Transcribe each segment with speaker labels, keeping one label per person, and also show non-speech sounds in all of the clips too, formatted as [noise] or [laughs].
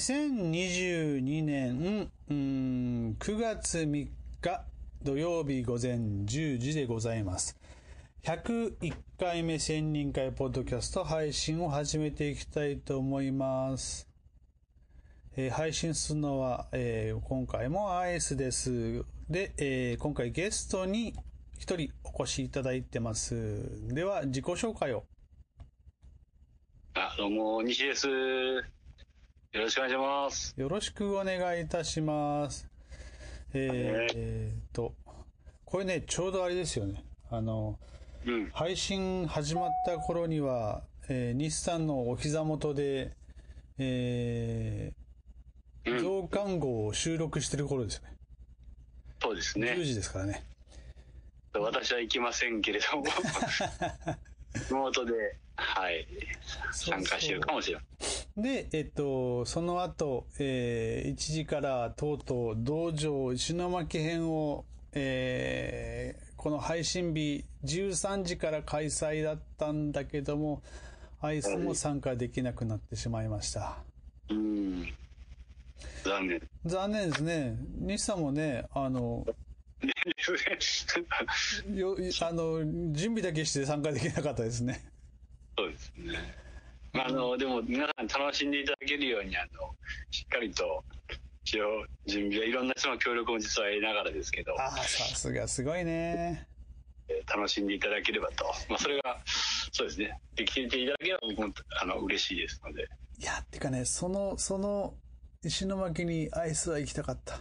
Speaker 1: 2022年、うん、9月3日土曜日午前10時でございます。101回目千人会ポッドキャスト配信を始めていきたいと思います。えー配信するのは、えー今回もアイスです。で、えー今回ゲストに一人お越しいただいてます。では、自己紹介を。
Speaker 2: あ、どうも、西です。よろしくお願いします。
Speaker 1: よろしくお願いいたします。えーえーっと、これね、ちょうどあれですよね。あの、
Speaker 2: うん。
Speaker 1: 配信始まった頃には、えー日産のお膝元で、えー、
Speaker 2: うん。
Speaker 1: 増刊号を収録してる頃ですよね。10
Speaker 2: そうですね。
Speaker 1: 時ですからね。
Speaker 2: 私は行きませんけれども、リモートで、はい、参加してるかもしれない。
Speaker 1: で、えっと、その後、えー1時からとうとう道場石巻編を、えーこの配信日13時から開催だったんだけども、アイスも参加できなくなってしまいました。
Speaker 2: うん。残念。
Speaker 1: 残念ですね。西さんもね、あの、[laughs] よあの、準備だけして参加できなかったですね。
Speaker 2: そうですね。まあ、あの、でも皆さん楽しんでいただけるように、あの、しっかりと、一応、準備はいろんな人の協力も実は得ながらですけど、
Speaker 1: ああ、さすがすごいね。
Speaker 2: えー楽しんでいただければと。まあ、それが、そうですね。できていただければ僕も、あの、嬉しいですので。
Speaker 1: いや、てかね、その、その、石巻にアイスは行きたかった。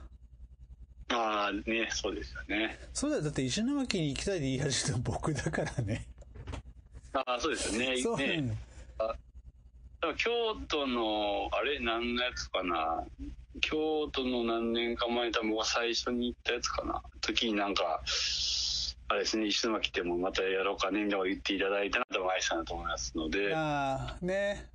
Speaker 2: ああ、ね、そうですよね。
Speaker 1: そうだよ。だって石巻に行きたいで言い始めたの僕だからね。
Speaker 2: ああ、そうですよね。
Speaker 1: そう
Speaker 2: ね多分京都の、あれ、何のやつかな？京都の何年か前に多分最初に行ったやつかな？時になんか、あれですね、石巻でもまたやろうかね、みたいなこと言っていただいたなと愛さんだと思いますので、ね、
Speaker 1: ああ、ね。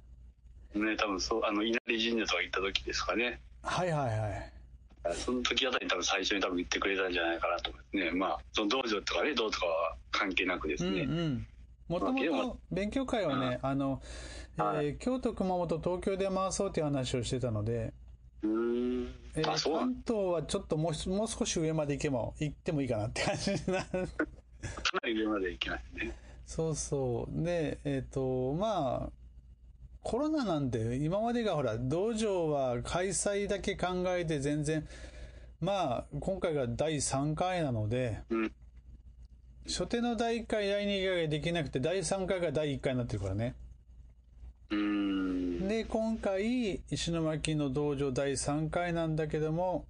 Speaker 2: 多分そう、あの、稲荷神社とか行った時ですかね。
Speaker 1: はいはいはい。
Speaker 2: その時あたりに多分最初に多分言ってくれたんじゃないかなと思いますね。まあ、その道場とかね、どうとかは関係なくですね。
Speaker 1: うんうん。もともと勉強会はね、あの、えー
Speaker 2: はい
Speaker 1: 京都、熊本、東京で回そうっていう話をしてたので、
Speaker 2: うーん。
Speaker 1: えー関東はちょっともうもう少し上まで行けば、行ってもいいかなって感じな。
Speaker 2: かなり上まで行きますね。
Speaker 1: そうそう。で、えっ、と、まあ、コロナなんで、今までがほら、道場は開催だけ考えて全然、まあ、今回が第3回なので、
Speaker 2: うん。
Speaker 1: 初手の第1回、第2回ができなくて、第3回が第1回になってるからね。で、今回、石巻の道場第3回なんだけども、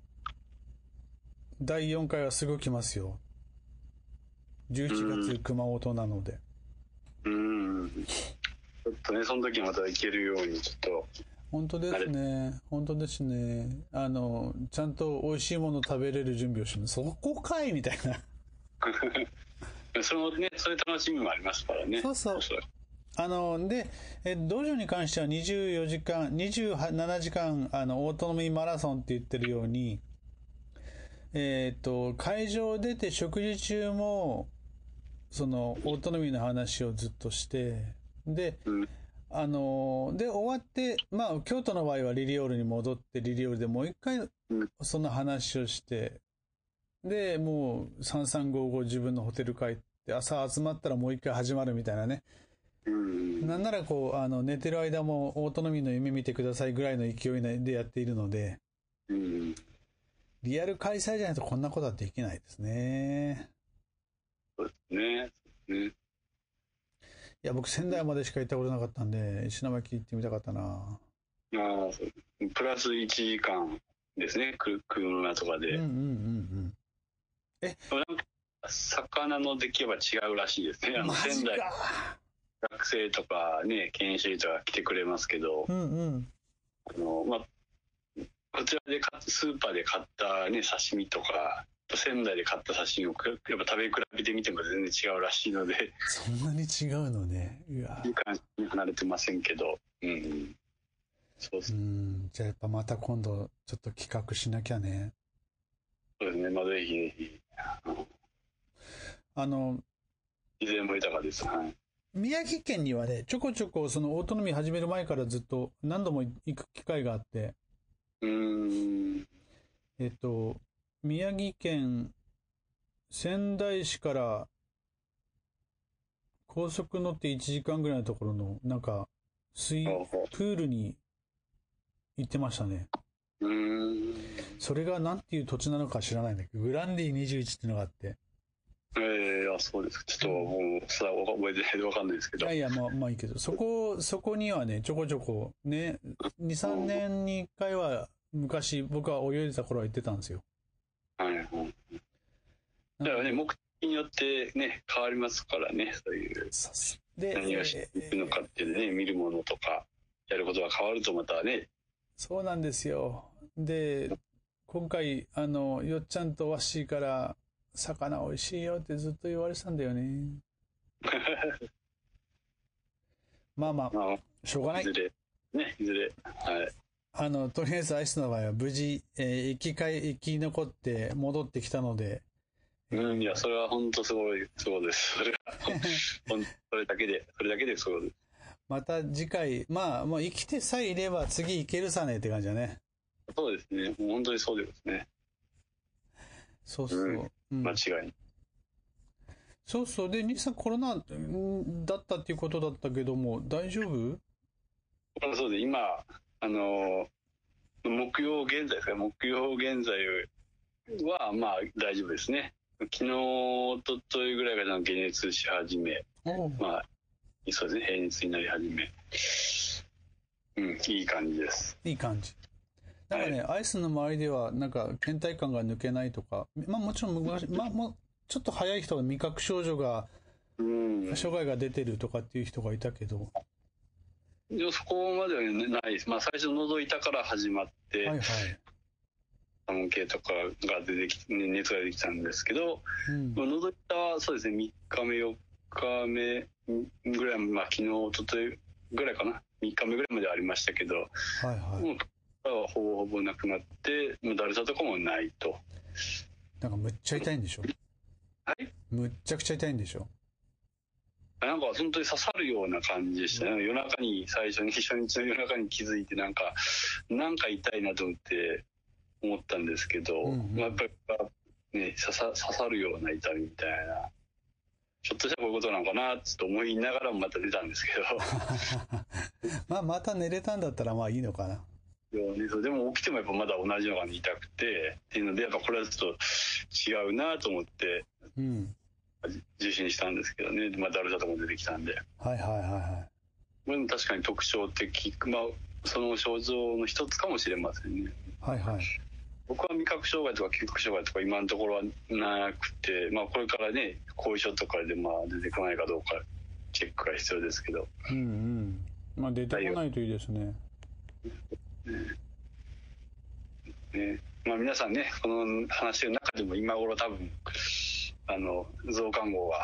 Speaker 1: 第4回はすぐ来ますよ。11月熊本なので。
Speaker 2: うーん。ちょっとね、その時また行けるように、ちょっと、
Speaker 1: 本当ですね。本当ですね。あの、ちゃんと美味しいもの食べれる準備をします。そこかいみたいな。[laughs]
Speaker 2: そのね、そういう楽しみもありますからね。
Speaker 1: そうそうあの、で、え、道場に関しては24時間、27時間、あの、オートノミーマラソンって言ってるように、えっ、と、会場出て食事中も、その、オートノミーの話をずっとして、で、
Speaker 2: うん。
Speaker 1: あのーで、終わって、まあ、京都の場合はリリオールに戻って、リリオールでもう一回
Speaker 2: うん、
Speaker 1: その話をして、で、もう、3355自分のホテル帰って、朝集まったらもう一回始まるみたいなね。
Speaker 2: うん。
Speaker 1: なんならこう、あの、寝てる間もオートノミーの夢見てくださいぐらいの勢いでやっているので、
Speaker 2: うん。
Speaker 1: リアル開催じゃないとこんなことはできないですね。
Speaker 2: そうですね。ね。
Speaker 1: いや、僕仙台までしか行ったことなかったんで、石巻行ってみたかったな。
Speaker 2: ああ、プラス1時間ですね、く車とかで。
Speaker 1: うんうんうんうん。
Speaker 2: なんか魚の出来は違うらしいですね。あの仙台
Speaker 1: か。
Speaker 2: 学生とかね、研修医とか来てくれますけど、
Speaker 1: うんうん。
Speaker 2: あの、まあ、こちらで買っスーパーで買ったね、刺身とか、仙台で買った刺身をくやっぱ食べ比べてみても全然違うらしいので、
Speaker 1: そんなに違うのね。うわ
Speaker 2: 感じに離れてませんけど、うん。そうです
Speaker 1: うん。じゃあやっぱまた今度ちょっと企画しなきゃね。
Speaker 2: そうですね。まあ、ぜひぜひ、あの
Speaker 1: あの、
Speaker 2: 自然も豊かです。はい。
Speaker 1: 宮城県にはね、ちょこちょこそのオートノミー始める前からずっと何度も行く機会があって、
Speaker 2: うーん。
Speaker 1: えっと、宮城県仙台市から高速乗って1時間ぐらいのところの、なんか、水、プールに行ってましたね。
Speaker 2: うん。
Speaker 1: それが何ていう土地なのか知らないんだけど、グランディ21っていうのがあって。
Speaker 2: ええあ、そうですか。ちょっともう、それは覚えてないでわかんないですけど。
Speaker 1: いやいや、まあ、まあいいけど、そこ、そこにはね、ちょこちょこ、ね、2、3年に1回は、昔、僕は泳いでた頃は行ってたんですよ。
Speaker 2: はいはい。だからね、目的によってね、変わりますからね、そういう、
Speaker 1: で、
Speaker 2: 何がしていくのかっていうね、見るものとか、やることが変わるとまたね、
Speaker 1: そうなんですよ。で、今回、あの、よっちゃんとわっしーから、魚美味しいよってずっと言われてたんだよね。[laughs] まあまあ、
Speaker 2: まあ、
Speaker 1: しょうがない
Speaker 2: いず。れ、ね、いずれ、はい。
Speaker 1: あの、とりあえずアイスの場合は無事、えー生き返、生き残って戻ってきたので、
Speaker 2: うん、いや、それは本当すごい、そうです。それは、[laughs] それだけで、それだけでそうです。
Speaker 1: また次回、まあ、もう生きてさえいれば次いけるさねって感じだね。
Speaker 2: そうですね。もう本当にそうですね。
Speaker 1: そうそう。
Speaker 2: うん
Speaker 1: うん
Speaker 2: 間違い。
Speaker 1: そうそう。で、兄さんコロナんだったっていうことだったけども、大丈夫？
Speaker 2: そうで、今、あの、木曜現在ですか、木曜現在は、まあ、大丈夫ですね。昨日、おとといぐらいから解熱し始め、まあ、そうですね、平熱になり始め。うん、いい感じです。
Speaker 1: いい感じ。なんかね、アイスの周りでは、なんか、倦怠感が抜けないとか、まあもちろん昔、まあもう、ちょっと早い人は味覚症状が、
Speaker 2: うん。
Speaker 1: 障害が出てるとかっていう人がいたけど、
Speaker 2: そこまではねないです。まあ、最初、喉痛から始まって、
Speaker 1: はいはい。
Speaker 2: 寒気とかが出てきて、ね熱が出てきたんですけど、
Speaker 1: うん。
Speaker 2: まあ喉痛はそうですね、3日目、4日目ぐらい、まあ、昨日、一昨日ぐらいかな、3日目ぐらいまでありましたけど、
Speaker 1: はいはい。
Speaker 2: もう、はほぼほぼなくなって、もうだるさとかもないと。
Speaker 1: なんかむっちゃ痛いんでしょ？
Speaker 2: はい？
Speaker 1: むっちゃくちゃ痛いんでしょ？
Speaker 2: なんか本当に刺さるような感じでしたね。夜中に、最初に、初日の夜中に気づいて、なんか、なんか痛いなと思って思ったんですけど、
Speaker 1: うんうん
Speaker 2: まあ、やっぱり、ね、刺さ刺さるような痛みみたいな。ひょっとしたらこういうことなのかなって思いながらもまた出たんですけど。[laughs]
Speaker 1: まあ、また寝れたんだったらまあいいのかな。
Speaker 2: でもねそうでも起きてもやっぱまだ同じのが痛くてっていうのでやっぱこれはちょっと違うなと思って
Speaker 1: うん。
Speaker 2: 受診したんですけどね、まあ、だるさとかも出てきたんで
Speaker 1: はいはいはいはい。
Speaker 2: これも確かに特徴的まあその症状の一つかもしれませんね
Speaker 1: はいはい。
Speaker 2: 僕は味覚障害とか嗅覚障害とか今のところはなくて、まあ、これからね後遺症とかでまあ出てこないかどうかチェックが必要ですけど
Speaker 1: うんうん。まあ出てこないといいですね。
Speaker 2: ねまあ、皆さんねこの話してる中でも今頃多分あの増刊号が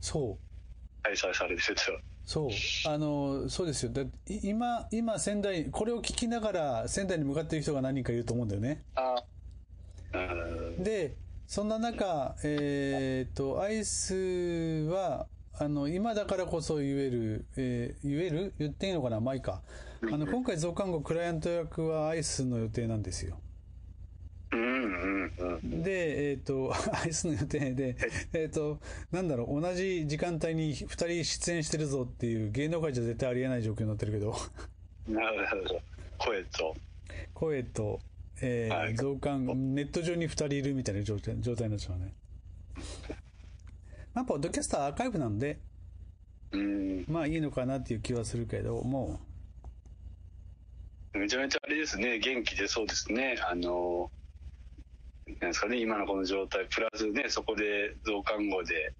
Speaker 1: そう。
Speaker 2: 開催されてると
Speaker 1: そう。あの、そうですよ。だい今、今仙台、これを聞きながら仙台に向かっている人が何人かいると思うんだよね。
Speaker 2: あうん
Speaker 1: で、そんな中、えっ、と、アイスは、あの、今だからこそ言える、えー言える？言っていいのかな？まあいいか。あの、今回増刊号クライアント役はアイスの予定なんですよ。
Speaker 2: うんうんうん
Speaker 1: で、えっ、と、[laughs] アイスの予定で、えっ、と、なんだろう、同じ時間帯に2人出演してるぞっていう芸能界じゃ絶対ありえない状況になってるけど、
Speaker 2: なるほど。声と。
Speaker 1: 声と、えー
Speaker 2: はい。
Speaker 1: 増刊、ネット上に2人いるみたいな状態状態になっちゃうね。まあ、ポッドキャストはアーカイブなんで、
Speaker 2: うん。
Speaker 1: まあいいのかなっていう気はするけど、も
Speaker 2: めちゃめちゃあれですね。元気出そうですね。あのなんですかね。今のこの状態。プラスねそこで増刊号で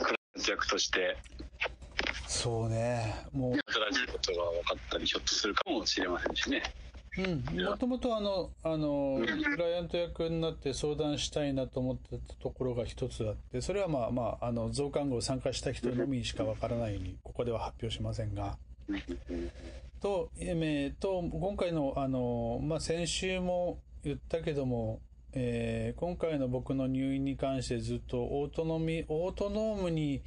Speaker 2: クライアント役として。
Speaker 1: う、そうね、もう、
Speaker 2: 新しいことが分かったりひょっとするかもしれませんしね。
Speaker 1: うん、もともとあの、あの、クライアント役になって相談したいなと思ってたところが一つあって、それはまあまあ、あの、増刊号参加した人のみにしかわからないように、ここでは発表しませんが、と、えーと、今回の、あの、まあ、先週も言ったけども、えー今回の僕の入院に関してずっとオートノミ、オートノームに、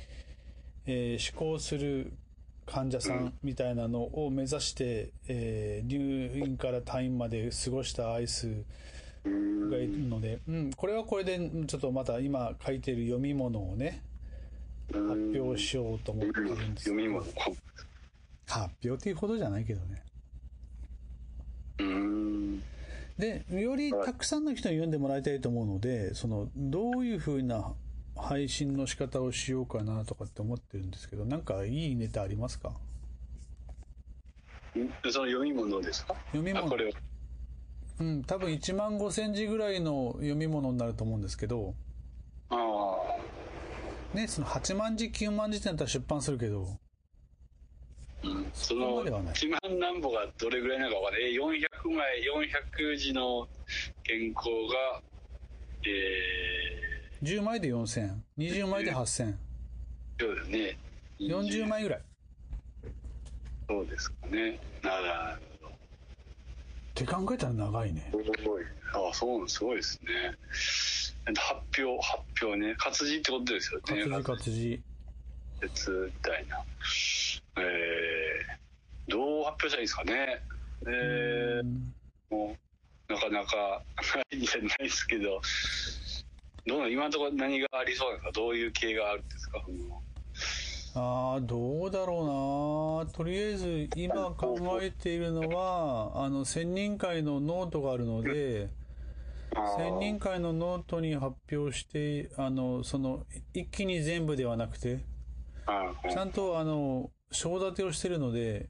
Speaker 1: えー思考する患者さんみたいなのを目指して、えー入院から退院まで過ごしたアイス
Speaker 2: うん
Speaker 1: がいるので、うん、これはこれでちょっとまた今書いてる読み物をね発表しようと思ってるんです
Speaker 2: 読み物。
Speaker 1: 発表っていうほどじゃないけどね。
Speaker 2: うん。
Speaker 1: でよりたくさんの人に読んでもらいたいと思うのでそのどういうふうな配信の仕方をしようかなとかって思ってるんですけどなんかいいネタありますか？
Speaker 2: その読み物ですか？
Speaker 1: 読み物。うん多分1万5千字ぐらいの読み物になると思うんですけど。
Speaker 2: ああ。
Speaker 1: ねその8万字9万字ってなったら出版するけど
Speaker 2: うんその
Speaker 1: ではない
Speaker 2: 1万何歩がどれぐらいなのかわかんない。え400枚、400字の原稿が、え
Speaker 1: 10枚で4000 20枚で8000
Speaker 2: ー、そうだね。
Speaker 1: 40枚ぐらいっ
Speaker 2: そうですかね。なる
Speaker 1: て考えたら長いね
Speaker 2: ほど。すごい。あそう、すごいですね。発表、発表ね。活字ってことですよね。
Speaker 1: 活字活字
Speaker 2: 説みたいな。えー、どう発表したらいいですかね。えー
Speaker 1: うん
Speaker 2: もう、なかなかないんじゃないですけど、どうなの今のところ何がありそうなんですか。どういう系があるんですか
Speaker 1: ああどうだろうな。とりあえず今考えているのはあのせんにん会のノートがあるのでせんにん会のノートに発表してあのその一気に全部ではなくて
Speaker 2: はい
Speaker 1: ちゃんとあの章立てをしてるので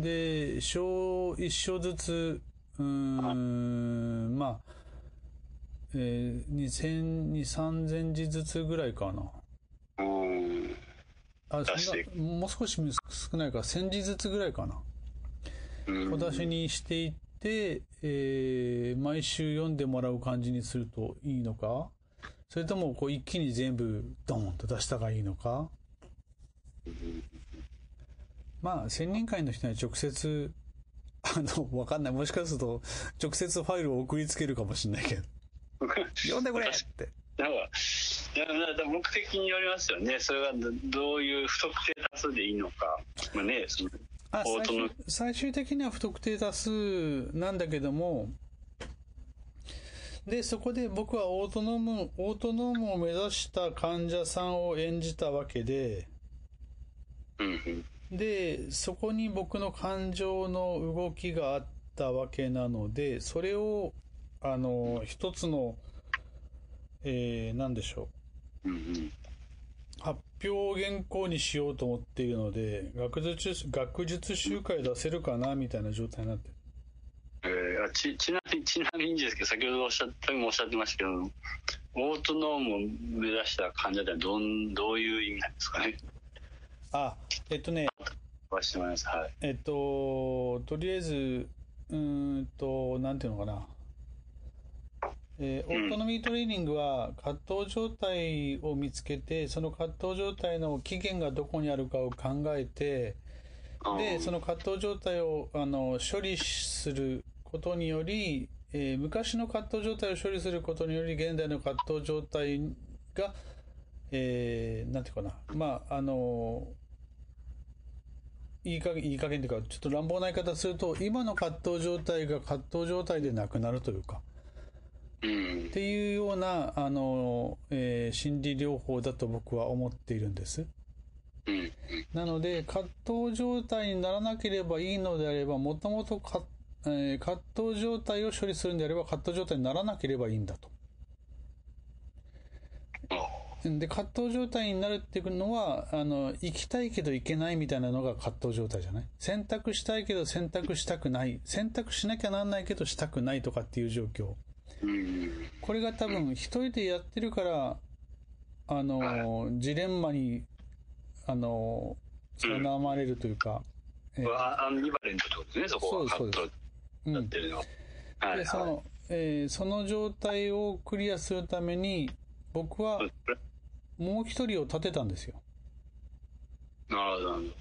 Speaker 1: で章一章ずつうーんまあえー、2000、3000字ずつぐらいかな。
Speaker 2: うん。
Speaker 1: あ、そんな、もう少し少ないか。ら、1000字ずつぐらいかな。
Speaker 2: うん。
Speaker 1: 小出しにしていって、えー毎週読んでもらう感じにするといいのか？それとも、こう、一気に全部、ドーンと出した方がいいのか？まあ、専任会の人には直接、あの、わかんない。もしかすると、直接ファイルを送りつけるかもしれないけど。読んでくれって。
Speaker 2: なんか、い目的によりますよね。それがどどういう不特定多数でいいのか。まあね、その
Speaker 1: あ最終的には不特定多数なんだけどもでそこで僕はオートノームオートノームを目指した患者さんを演じたわけで。でそこに僕の感情の動きがあったわけなのでそれをあの一つのえー、何でしょう。発表原稿にしようと思っているので学術学術集会出せるかなみたいな状態になってる
Speaker 2: えーあちちなみにちなみにですけど先ほどおっしゃったもおっしゃってましたけどオートノームを目指した患者ってどんどういう意味なんですかね？
Speaker 1: あえっとね。
Speaker 2: はい。
Speaker 1: えっととりあえずうーんとなんていうのかな。えーオートノミートレーニングは葛藤状態を見つけてその葛藤状態の起源がどこにあるかを考えてでその葛藤状態をあの処理することにより、えー昔の葛藤状態を処理することにより現代の葛藤状態が、えーなんていうかな。まああのいい加減いい加減というかちょっと乱暴な言い方すると今の葛藤状態が葛藤状態でなくなるというか。
Speaker 2: うん。
Speaker 1: っていうようなあの、えー心理療法だと僕は思っているんです。なので、葛藤状態にならなければいいのであれば、もともとか、えー葛藤状態を処理するんであれば、葛藤状態にならなければいいんだと。で、葛藤状態になるっていうのは、あの、行きたいけど行けないみたいなのが葛藤状態じゃない？選択したいけど選択したくない。選択しなきゃなんないけどしたくないとかっていう状況。
Speaker 2: うん
Speaker 1: これが多分一人でやってるから、あの、ジレンマに、あの、苛まれるというか、えー
Speaker 2: あアンビバレントってことですねそこは
Speaker 1: そうです
Speaker 2: カット
Speaker 1: うん。
Speaker 2: やってるの。は、はい
Speaker 1: でそ
Speaker 2: はい。
Speaker 1: の、えーその状態をクリアするために、僕はもう一人を立てたんですよ。
Speaker 2: なるほど。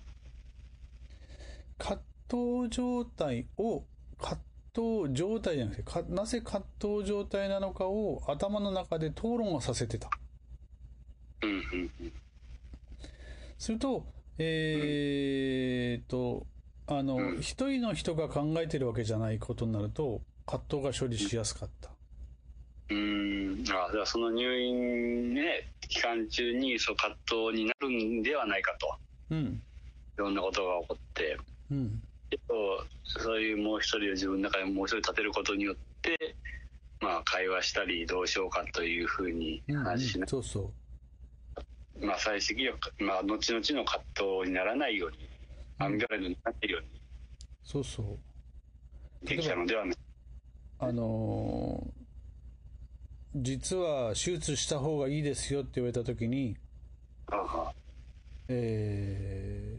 Speaker 1: 葛藤状態を、葛藤状態じゃなくて、かなぜ葛藤状態なのかを頭の中で討論をさせてた。
Speaker 2: ほどうんうんうん。
Speaker 1: すると、えーと、あの、
Speaker 2: うん
Speaker 1: 一人の人が考えてるわけじゃないことになると、葛藤が処理しやすかった。
Speaker 2: うーん。あ、だからその入院ね、期間中にそう葛藤になるんではないかと。
Speaker 1: うん。
Speaker 2: いろんなことが起こって。
Speaker 1: うん。
Speaker 2: けどそういうもう一人を自分の中でもう一人立てることによって、まあ、会話したりどうしようかというふうに
Speaker 1: うん、うん
Speaker 2: 話しな、
Speaker 1: そうそう。
Speaker 2: まあ、最終的には、まあ、後々の葛藤にならないように、アンビバレントになっているよう
Speaker 1: そうそう。
Speaker 2: にできたのではない。
Speaker 1: あのー実は手術した方がいいですよって言われたときに、
Speaker 2: あは
Speaker 1: え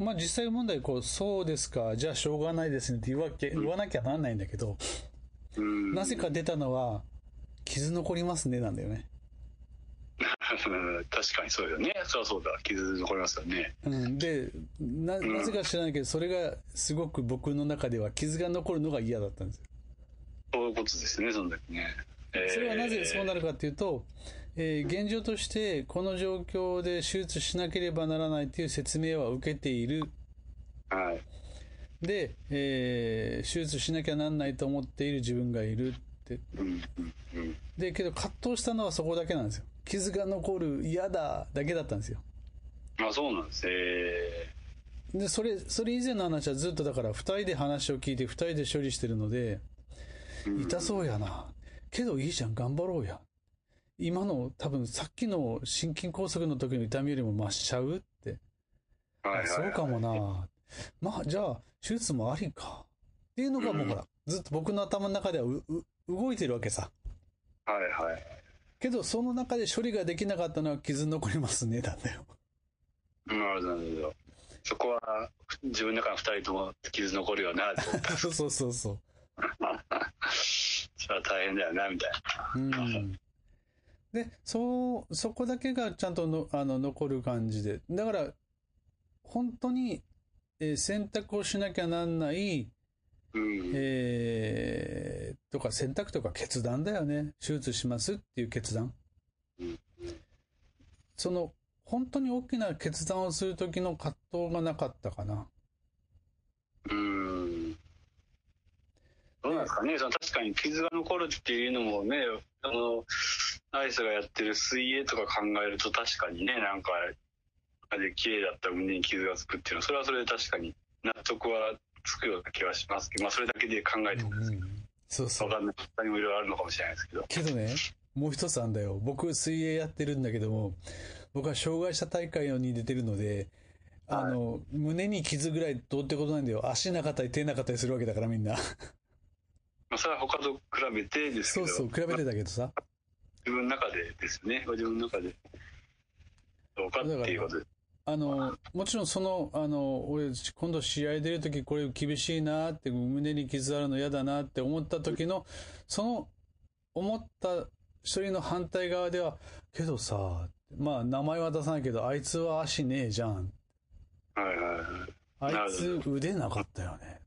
Speaker 1: ーまあ実際問題こう、そうですか、じゃあしょうがないですねって言わけ言わなきゃなんないんだけど、
Speaker 2: うん。
Speaker 1: なぜか出たのは、傷残りますねなんだよね。
Speaker 2: 確かにそうよね。そりゃそうだ。傷残りますよね。
Speaker 1: うん、でな、
Speaker 2: ん。
Speaker 1: なぜか知らないけど、それがすごく僕の中では傷が残るのが嫌だったんですよ。
Speaker 2: そういうことですよねその時ね、えー。
Speaker 1: それはなぜそうなるかっていうと、えー現状としてこの状況で手術しなければならないという説明は受けている。
Speaker 2: はい。
Speaker 1: で、えー手術しなきゃなんないと思っている自分がいるって。
Speaker 2: うんうんうん。
Speaker 1: で、けど葛藤したのはそこだけなんですよ。傷が残る、嫌だ、だけだったんですよ。
Speaker 2: あそうなんですえ
Speaker 1: で、それ、それ以前の話はずっとだから二人で話を聞いて二人で処理してるので、
Speaker 2: ー
Speaker 1: 痛そうやな。けどいいじゃん、頑張ろうや。今の多分さっきの心筋梗塞の時の痛みよりも増しちゃうって。
Speaker 2: はいはい
Speaker 1: そうかもな。まあ、じゃあ、手術もありか。っていうのがもうほら、ずっと僕の頭の中ではうう動いてるわけさ。
Speaker 2: はいはい
Speaker 1: けど、その中で処理ができなかったのは傷残りますね、なんだよ。
Speaker 2: なるほど、なるほど。そこは自分の中の二人とも傷残るよな [laughs] と思った。
Speaker 1: そうそうそうそう。[laughs]
Speaker 2: それは大変だよな、みたいな。
Speaker 1: うん。で、そう、そこだけがちゃんとのあの残る感じで。だから、本当に、えー選択をしなきゃなんない、
Speaker 2: うん。
Speaker 1: えーとか選択とか決断だよね。手術しますっていう決断
Speaker 2: うん。
Speaker 1: その、本当に大きな決断をする時の葛藤がなかったかな。
Speaker 2: うん。どうなんですかね、その確かに傷が残るっていうのもね、あの、アイスがやってる水泳とか考えると確かにね、なんか、あれ綺麗だった胸に傷がつくっていうのは、それはそれで確かに納得はつくような気はしますけど、まあそれだけで考えても
Speaker 1: うんそうそう。
Speaker 2: わかんない。他にもいろいろあるのかもしれないですけど。
Speaker 1: けどね、もう一つあんだよ。僕、水泳やってるんだけども、僕は障害者大会に出てるので、あの、胸に傷ぐらいどうってことないんだよ。足なかったり手なかったりするわけだからみんな。
Speaker 2: まあそれは他と比べてですけど、
Speaker 1: そうそう、比べてたけどさ。
Speaker 2: 自分の中でですよね。自分の中で。どうかっていうことで。
Speaker 1: あの、もちろんその、あの、俺、今度試合出るときこれ厳しいなって、胸に傷あるの嫌だなって思った時の、その、思った一人の反対側では、けどさ、まあ名前は出さないけど、あいつは足ねえじゃん。
Speaker 2: はいはいはい。
Speaker 1: あ
Speaker 2: ないる
Speaker 1: つ腕なかったよね。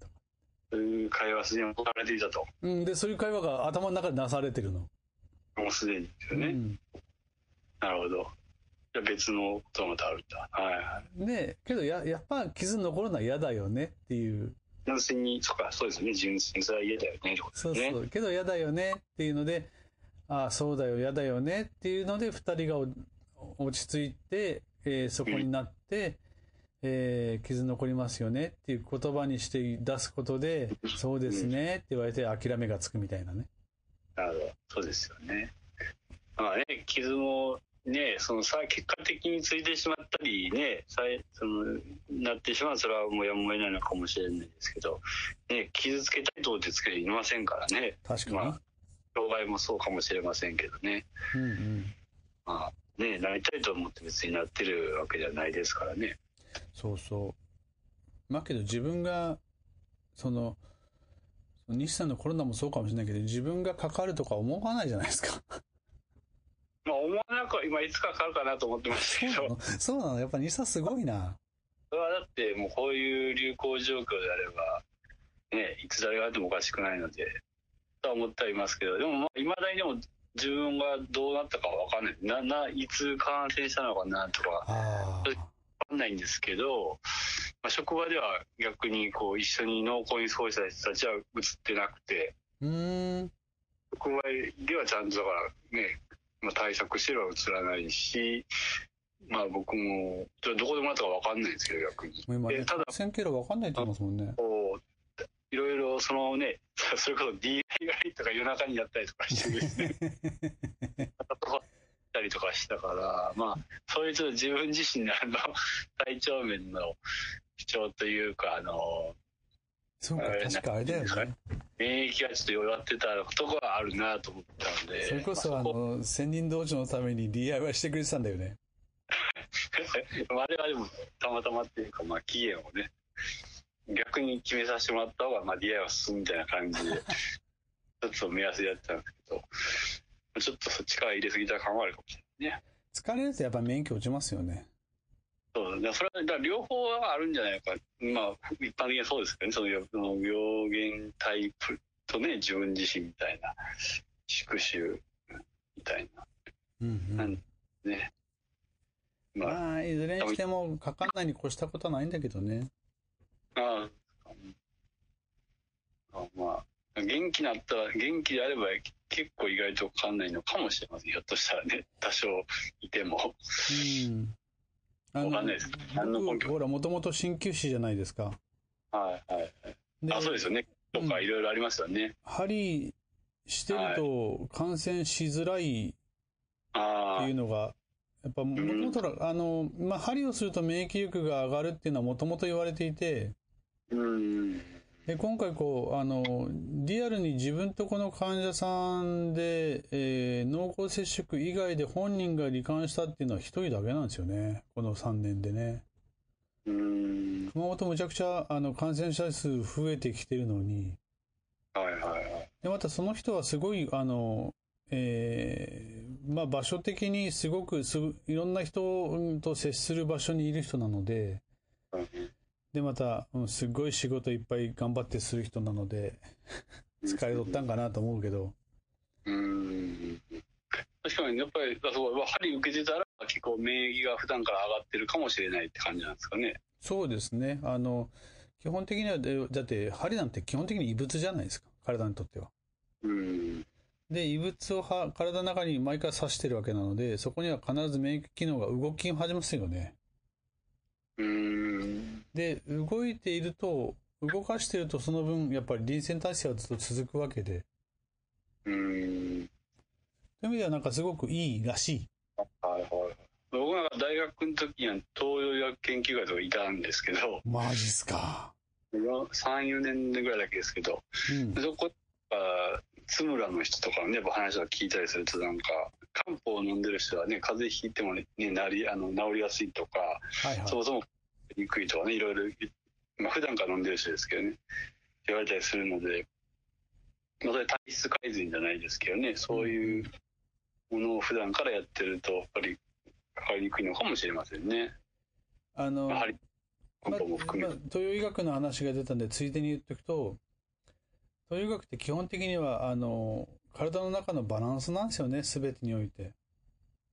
Speaker 2: そういう会話すでに行われていたと。
Speaker 1: うん、で、そういう会話が頭の中でなされてるの。
Speaker 2: もうすでにですよね。
Speaker 1: うん、
Speaker 2: なるほど。別のことがまたあるんだ。はいはい。
Speaker 1: で、けどや、やっぱ傷残るのは嫌だよねっていう。
Speaker 2: 純粋に、そっか、そうですね。純粋にそれは嫌だよね。ってこと
Speaker 1: そう。そう。けど嫌だよねっていうので、ああ、そうだよ、嫌だよねっていうので、二人がお落ち着いて、えーそこになって、えー傷残りますよねっていう言葉にして出すことで、そうですねって言われて諦めがつくみたいなね。
Speaker 2: なるほど。そうですよね。まあね、傷もね、そのさ、結果的についてしまったりね、さいそのなってしまうそれはもうやむを得ないのかもしれないですけど、ね、傷つけたいと思ってつけていませんからね。
Speaker 1: 確かに。
Speaker 2: まあ障害もそうかもしれませんけどね。
Speaker 1: うんうん。
Speaker 2: まあね、なりたいと思って別になってるわけじゃないですからね。
Speaker 1: そうそう。まあけど自分が、その、西さんのコロナもそうかもしれないけど、自分がかかるとか思わないじゃないですか。
Speaker 2: まあ思わなくは今いつかかかるかなと思ってましたけど、
Speaker 1: そうなの？やっぱ西さんすごいな。
Speaker 2: それはだってもうこういう流行状況であれば、ね、いつ誰があってもおかしくないので、とは思ってはいますけど、でもまあ、未だにでも自分がどうなったかわかんない。な、な、いつ感染したのかなとか、わ
Speaker 1: あ
Speaker 2: かんないんですけど、まあ、職場では逆にこう一緒に濃厚に過ごした人たちは映ってなくて、
Speaker 1: ーうーん。
Speaker 2: 職場ではちゃんとだからね、まあ、対策してれば映らないし、まあ僕も、ちょっとどこでもらったかわかんないんですけど、逆に。
Speaker 1: 今ね、
Speaker 2: でただ
Speaker 1: 感染経路わかんないって言いますもんね。
Speaker 2: いろいろそのね、[laughs] それこそ DI とか夜中にやったりとかしてですね、たりとかしたから、まあ、そういうちょっと自分自身のあの、[laughs] 体調面の主張というか、あの、
Speaker 1: そうか、確かあれだよね。
Speaker 2: 免疫がちょっと弱ってたとこはあるなと思ったんで、
Speaker 1: それこそ、
Speaker 2: まこ
Speaker 1: あの、千人道場のために DIY してくれてたんだよね。
Speaker 2: まああれはでもたまたまっていうか、まあ期限をね、逆に決めさせてもらった方が、まあ DI は進むみたいな感じで、一つを目安でやってたんですけど、ちょっとそっちから入れすぎた感はあるかもしれないね。
Speaker 1: 疲れるとやっぱ免疫落ちますよね。
Speaker 2: そうだね。それは、だ両方はあるんじゃないか。まあ、一般的にはそうですけどね。そのその病原タイプとね、自分自身みたいな、宿主みたいな。
Speaker 1: うんうん。
Speaker 2: ね。まあ、
Speaker 1: まあ、いずれにしても、かかんないに越したことはないんだけどね。
Speaker 2: あああまあ、元気になったら、元気であれば結構意外とかかんないのかもしれません。ひょっとしたらね、多少いても。
Speaker 1: うん。あ
Speaker 2: わかんないです何の根拠？
Speaker 1: 僕ほら、もともと鍼灸師じゃないですか。
Speaker 2: はいはい。
Speaker 1: で
Speaker 2: あ、そうですよね。とかいろいろありますよね。
Speaker 1: 針してると感染しづらいっていうのが、やっぱもともと、あの、まあ、針をすると免疫力が上がるっていうのはもともと言われていて、
Speaker 2: うん。
Speaker 1: で今回こう、あの、リアルに自分とこの患者さんで、えー濃厚接触以外で本人が罹患したっていうのは一人だけなんですよね。この3年でね。
Speaker 2: うん。
Speaker 1: 熊本むちゃくちゃあの感染者数増えてきてるのに、
Speaker 2: はいはいはい。
Speaker 1: で、またその人はすごい、あの、えーまあ場所的にすごくすぐ、いろんな人と接する場所にいる人なので、
Speaker 2: うん
Speaker 1: で、また、うんすっごい仕事いっぱい頑張ってする人なので、疲れとったんかなと思うけど、
Speaker 2: うん。確かに、やっぱり、あそう、針受けてたら、結構免疫が普段から上がってるかもしれないって感じなんですかね。
Speaker 1: そうですね。あの、基本的には、でだって、針なんて基本的に異物じゃないですか。体にとっては。
Speaker 2: うん。
Speaker 1: で、異物をは体の中に毎回刺してるわけなので、そこには必ず免疫機能が動き始めますよね。
Speaker 2: うん。
Speaker 1: で、動いていると、動かしているとその分、やっぱり臨戦態勢はずっと続くわけで、
Speaker 2: うん。
Speaker 1: そういう意味ではなんかすごくいいらしい。
Speaker 2: はいはい。僕なんか大学の時には東洋医学研究会とかいたんですけど、
Speaker 1: マジっすか。
Speaker 2: 3、4年ぐらいだけですけど、
Speaker 1: うん。
Speaker 2: そこが、津村の人とかのね、やっぱ話を聞いたりすると、なんか、漢方を飲んでる人はね、風邪ひいてもね、なり、あの、治りやすいとか、
Speaker 1: はいはい。
Speaker 2: そもそもにくいとかね、いろいろ、まあ普段から飲んでる人ですけどね、言われたりするので、まあそれ体質改善じゃないですけどね、そういうものを普段からやってると、やっぱりかかりにくいのかもしれませんね。
Speaker 1: あの、
Speaker 2: やはり、
Speaker 1: ま
Speaker 2: 漢方も含めて。
Speaker 1: ま東洋医学の話が出たんで、ついでに言っておくと、東洋医学って基本的には、あの、体の中のバランスなんですよね、すべてにおいて。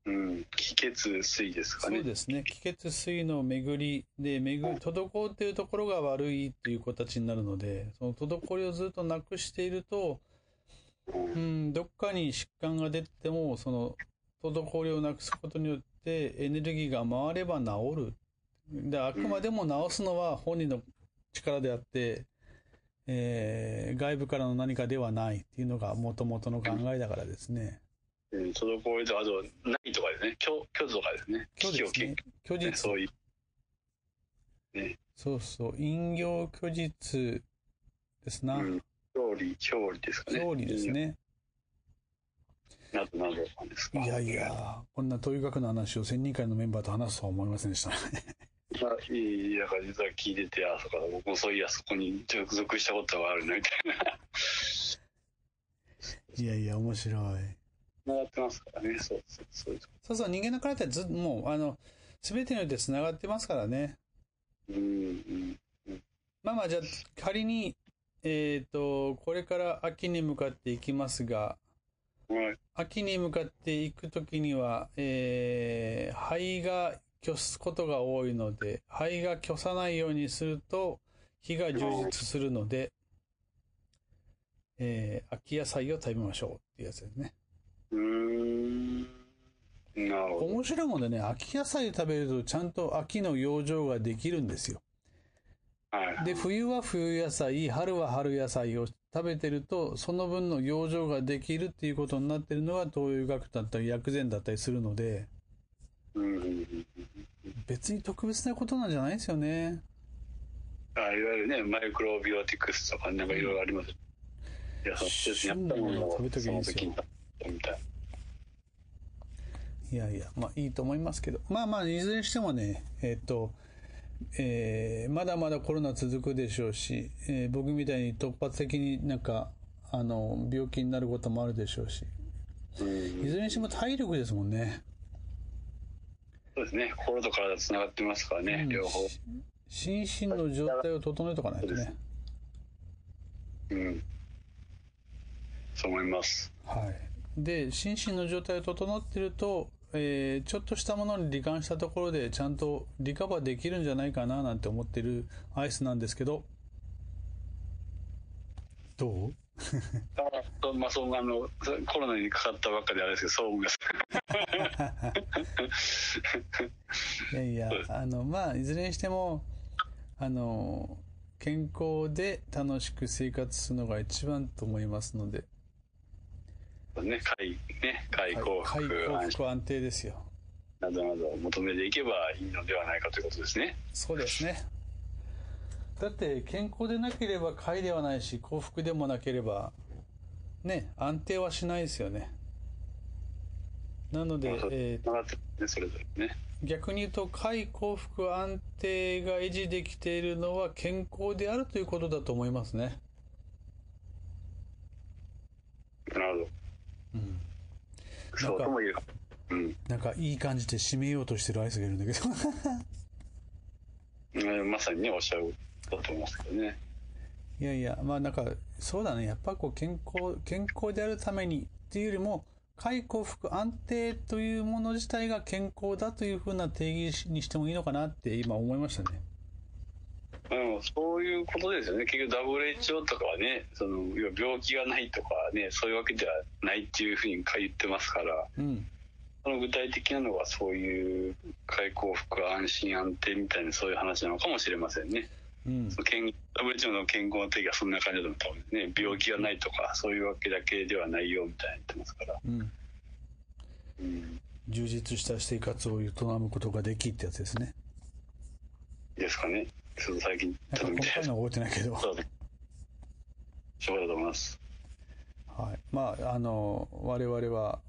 Speaker 2: うん。気血水ですかね。
Speaker 1: そうですね。気血水の巡りで、巡り、滞っているところが悪いっていう形になるので、その滞りをずっとなくしていると、うん、どっかに疾患が出ても、その、滞りをなくすことによってエネルギーが回れば治る。で、あくまでも治すのは本人の力であって、えー外部からの何かではないっていうのが元々の考えだからですね。
Speaker 2: うん、滞りと、あと、ないとかですね。虚、虚とかですね。
Speaker 1: 虚実ね。虚実。
Speaker 2: そういう。
Speaker 1: そうそう。陰陽虚実ですな。
Speaker 2: うん。表裏、表裏ですかね。
Speaker 1: 表裏です。ね。
Speaker 2: などなどなんですか。
Speaker 1: いやいや、こんな東医学の話を千人会のメンバーと話すとは思いませんでしたね。
Speaker 2: まあ、いい、だから実は聞いてて、あ、そうか、僕もそういや、そこに属属したことがあるな、みたいな。[laughs]
Speaker 1: いやいや、面白い。
Speaker 2: 繋がってますからね、そうそうそう。
Speaker 1: そうそう、人間の体ってずもう、あの、すべてにおいて繋がってますからね。
Speaker 2: うん、うん。
Speaker 1: まあまあ、じゃあ、仮に、えっ、と、これから秋に向かっていきますが、
Speaker 2: はい。
Speaker 1: 秋に向かっていくときには、えー、灰が虚すことが多いので、灰が虚さないようにすると、火が充実するので、えー、秋野菜を食べましょうっていうやつですね。
Speaker 2: うーん。なるほど。
Speaker 1: 面白いもんでね、秋野菜食べるとちゃんと秋の養生ができるんですよ。
Speaker 2: はい。
Speaker 1: で、冬は冬野菜、春は春野菜を食べてると、その分の養生ができるっていうことになってるのが東洋医学だったり薬膳だったりするので、
Speaker 2: うんうんうん。
Speaker 1: 別に特別なことなんじゃないですよね。
Speaker 2: あいわゆるね、マイクロビオティクスとかなんかいろいろあります。いや、その季節に合ったものを
Speaker 1: 食べときすよ
Speaker 2: その時に食べたみたい
Speaker 1: いやいや、まあいいと思いますけど。まあまあ、いずれにしてもね、えっと、えーまだまだコロナ続くでしょうし、えー僕みたいに突発的になんか、あの、病気になることもあるでしょうし、
Speaker 2: うん
Speaker 1: いずれにしても体力ですもんね。
Speaker 2: そうですね。心と体つながってますからね、
Speaker 1: うん
Speaker 2: 両方。
Speaker 1: 心身の状態を整えとかないとね。
Speaker 2: うん。そう思います。
Speaker 1: はい。で、心身の状態を整ってると、えーちょっとしたものに罹患したところでちゃんとリカバーできるんじゃないかななんて思ってるアイスなんですけど、どう？
Speaker 2: あまあ、そう、あの、そコロナにかかったばっかであれですけど、そう思います。[laughs]
Speaker 1: いやいや、あの、まあ、いずれにしても、あの、健康で楽しく生活するのが一番と思いますので、
Speaker 2: ね、快、ね、快幸
Speaker 1: 快
Speaker 2: 福、
Speaker 1: 幸福安定ですよ。
Speaker 2: などなどを求めていけばいいのではないかということですね。
Speaker 1: そうですね。だって健康でなければ快ではないし幸福でもなければね安定はしないですよね。なのでえ
Speaker 2: つながってるね、それぞれね。
Speaker 1: ー逆に言うと快幸福安定が維持できているのは健康であるということだと思いますね。
Speaker 2: なるほど。
Speaker 1: うん、
Speaker 2: そうとも言える。うん。
Speaker 1: なんかいい感じで締めようとしてるアイスがいるんだけど
Speaker 2: うんまさにね、おっしゃるだと思いますけどね。
Speaker 1: いやいやまあなんかそうだねやっぱこう健康健康であるためにっていうよりも快幸福安定というもの自体が健康だというふうな定義にしてもいいのかなって今思いましたね
Speaker 2: うん、そういうことですよね。結局 WHO とかはね、その、病気がないとかね、そういうわけではないっていうふうに言ってますから、
Speaker 1: うん
Speaker 2: その具体的なのがそういう快幸福安心安定みたいなそういう話なのかもしれませんね。
Speaker 1: うん
Speaker 2: その健 WHO の健康の定義はそんな感じだと思うんですね。病気がないとか、そういうわけだけではないよみたいに言ってますから。
Speaker 1: うん
Speaker 2: うん。
Speaker 1: 充実した生活を営むことができってやつですね
Speaker 2: ですかね。ちょっと最近ちょっと見て
Speaker 1: 細かいのは覚えてないけど
Speaker 2: そうそうだと思います。
Speaker 1: はい、まああの我々は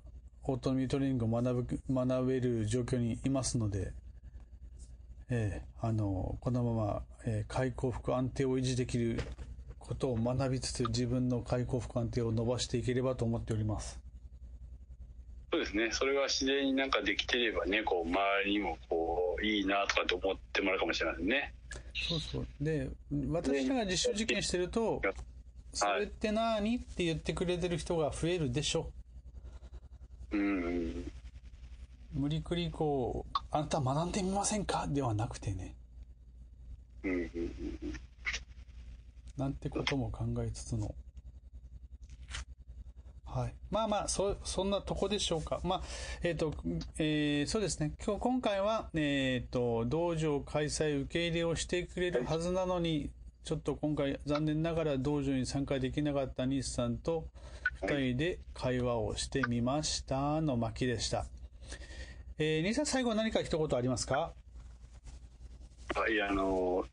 Speaker 1: オートミートレーニングを学ぶ学べる状況にいますので、ええあのこのまま、えー快幸福安定を維持できることを学びつつ自分の快幸福安定を伸ばしていければと思っております。
Speaker 2: そうですね。それが自然になんかできてればね、こう、周りにもこう、いいなとかって思ってもらうかもしれませんね。
Speaker 1: そうそうで私らが実証実験してると「それって何?」って言ってくれてる人が増えるでしょ
Speaker 2: うんうん。
Speaker 1: 無理くりこう「あんた学んでみませんか?」ではなくてね
Speaker 2: うんうんうん。
Speaker 1: なんてことも考えつつの。はい。まあまあ、そ、そんなとこでしょうか。まあ、えっ、と、えーそうですね。今日、今回は、えっ、と、道場開催受け入れをしてくれるはずなのに、ちょっと今回、残念ながら道場に参加できなかった西さんと、二人で会話をしてみましたの巻でした。えー、西さん、最後何か一言ありますか？
Speaker 2: はい、あの、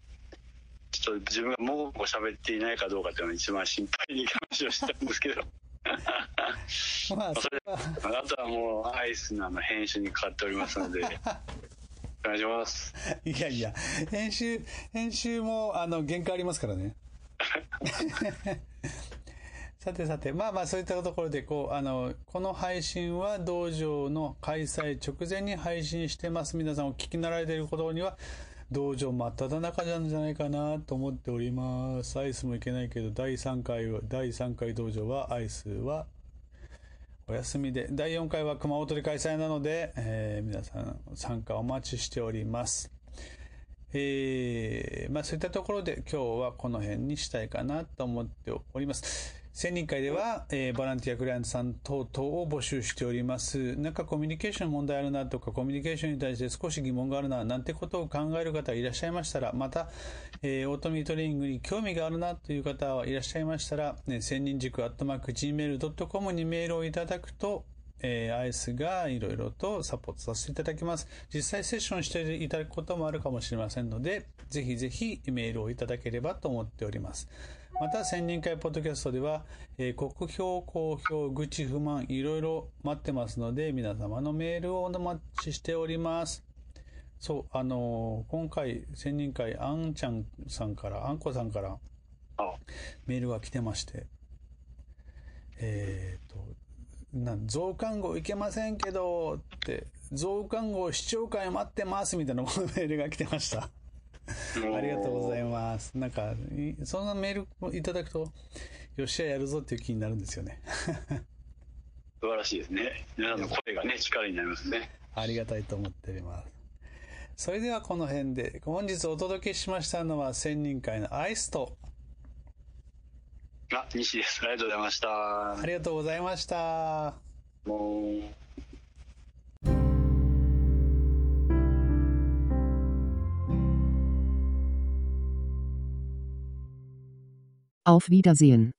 Speaker 2: ちょっと自分がもう喋っていないかどうかっていうのが一番心配に話をしたんですけど、[laughs]
Speaker 1: まあ、それは、
Speaker 2: あとはもうアイスのあの編集にかかっておりますので、[laughs] お願いします。
Speaker 1: いやいや、編集、編集も、あの、限界ありますからね。[laughs] さてさて、まあまあそういったところで、こう、あの、この配信は道場の開催直前に配信してます。皆さんお聞きになられていることには、道場真っ只中なんじゃないかなと思っております。アイスもいけないけど、第3回は、第3回道場は、アイスは、お休みで、第4回は熊本で開催なので、えー皆さん参加お待ちしております。えーまあそういったところで今日はこの辺にしたいかなと思っております。千人会では、えーボランティアクライアントさん等々を募集しております。なんかコミュニケーション問題あるなとか、コミュニケーションに対して少し疑問があるな、なんてことを考える方いらっしゃいましたら、また、えーオートミートレーニングに興味があるなという方はいらっしゃいましたら、ね、千人塾アットマーク Gmail.com にメールをいただくと、えーアイスがいろいろとサポートさせていただきます。実際セッションしていただくこともあるかもしれませんので、ぜひぜひメールをいただければと思っております。また、千人会ポッドキャストでは、えー国評、公評、愚痴、不満、いろいろ待ってますので、皆様のメールをお待ちしております。そう、あのー今回、千人会、あんちゃんさんから、あんこさんから
Speaker 2: あ
Speaker 1: メールが来てまして、えっ、と、なん増刊号いけませんけどって、増刊号視聴会待ってますみたいなメールが来てました。[laughs] ありがとうございます。なんか、いそんなメールをいただくと、よっしゃやるぞっていう気になるんですよね。[laughs]
Speaker 2: 素晴らしいですね。皆さんの声がね、力になりますね。
Speaker 1: ありがたいと思っております。それではこの辺で、本日お届けしましたのは千人会のアイスと、
Speaker 2: あ、西です。ありがとうございました
Speaker 1: あ。りがとうございました。
Speaker 3: Auf Wiedersehen.